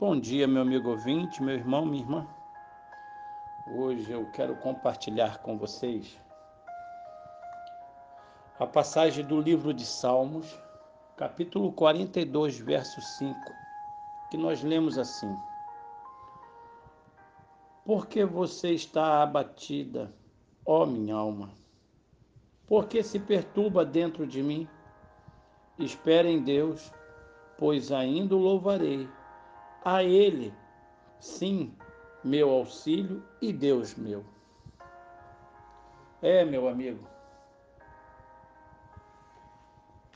Bom dia, meu amigo ouvinte, meu irmão, minha irmã. Hoje eu quero compartilhar com vocês a passagem do livro de Salmos, capítulo 42, verso 5, que nós lemos assim: Porque você está abatida, ó minha alma? Porque se perturba dentro de mim? Espere em Deus, pois ainda o louvarei a Ele, sim, meu auxílio e Deus meu. É, meu amigo.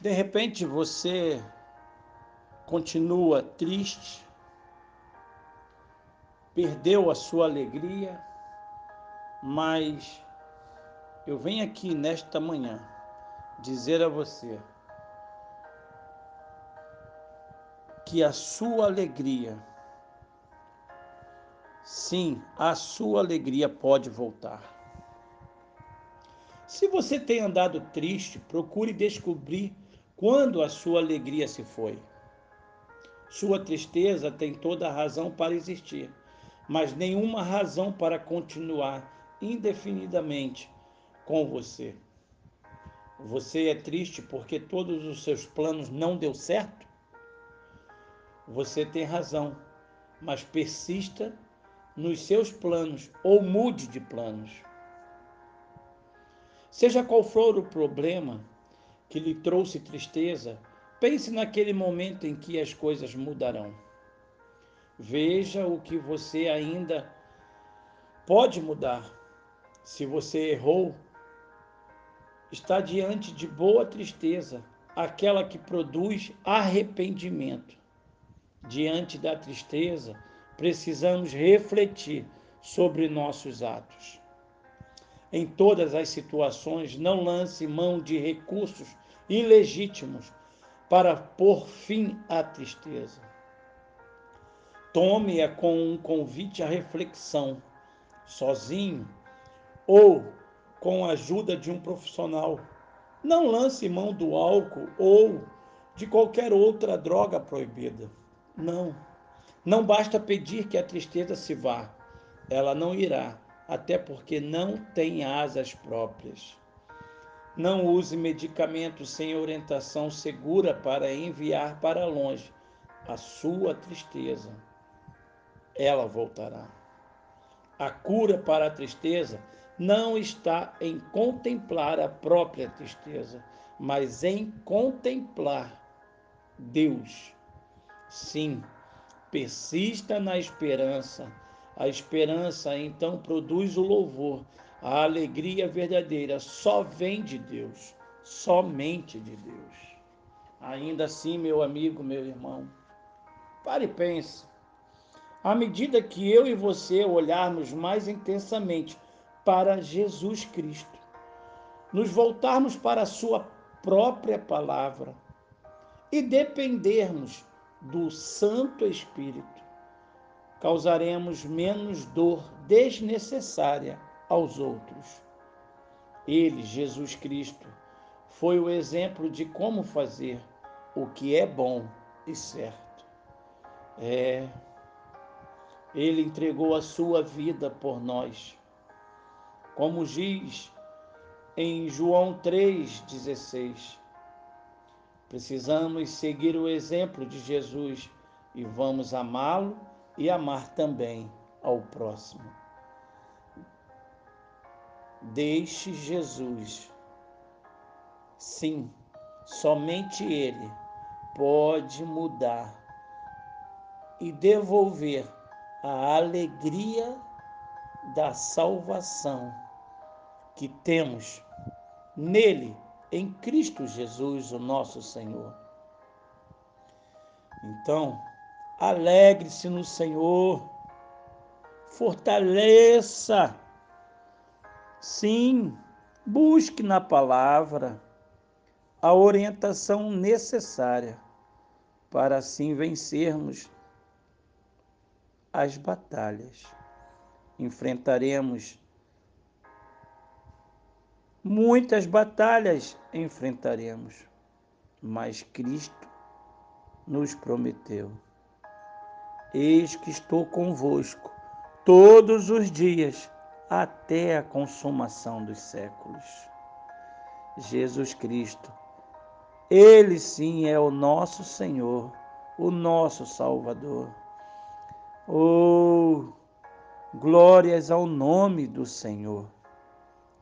De repente você continua triste, perdeu a sua alegria, mas eu venho aqui nesta manhã dizer a você que a sua alegria, sim, a sua alegria pode voltar. Se você tem andado triste, procure descobrir quando a sua alegria se foi. Sua tristeza tem toda a razão para existir, mas nenhuma razão para continuar indefinidamente com você. Você é triste porque todos os seus planos não deu certo? Você tem razão, mas persista nos seus planos ou mude de planos. Seja qual for o problema que lhe trouxe tristeza, pense naquele momento em que as coisas mudarão. Veja o que você ainda pode mudar. Se você errou, está diante de boa tristeza, aquela que produz arrependimento diante da tristeza, precisamos refletir sobre nossos atos. Em todas as situações, não lance mão de recursos ilegítimos para pôr fim à tristeza. Tome-a com um convite à reflexão, sozinho ou com a ajuda de um profissional. Não lance mão do álcool ou de qualquer outra droga proibida. Não. Não basta pedir que a tristeza se vá. Ela não irá, até porque não tem asas próprias. Não use medicamentos sem orientação segura para enviar para longe a sua tristeza. Ela voltará. A cura para a tristeza não está em contemplar a própria tristeza, mas em contemplar Deus Sim, persista na esperança. A esperança então produz o louvor. A alegria verdadeira só vem de Deus, somente de Deus. Ainda assim, meu amigo, meu irmão, pare e pense. À medida que eu e você olharmos mais intensamente para Jesus Cristo, nos voltarmos para a Sua própria palavra e dependermos do Santo Espírito, causaremos menos dor desnecessária aos outros. Ele, Jesus Cristo, foi o exemplo de como fazer o que é bom e certo. É, ele entregou a sua vida por nós. Como diz em João 3,16, Precisamos seguir o exemplo de Jesus e vamos amá-lo e amar também ao próximo. Deixe Jesus. Sim, somente Ele pode mudar e devolver a alegria da salvação que temos nele em Cristo Jesus, o nosso Senhor. Então, alegre-se no Senhor, fortaleça, sim, busque na palavra a orientação necessária para assim vencermos as batalhas. Enfrentaremos Muitas batalhas enfrentaremos, mas Cristo nos prometeu: Eis que estou convosco todos os dias até a consumação dos séculos. Jesus Cristo, Ele sim é o nosso Senhor, o nosso Salvador. Oh, glórias ao nome do Senhor.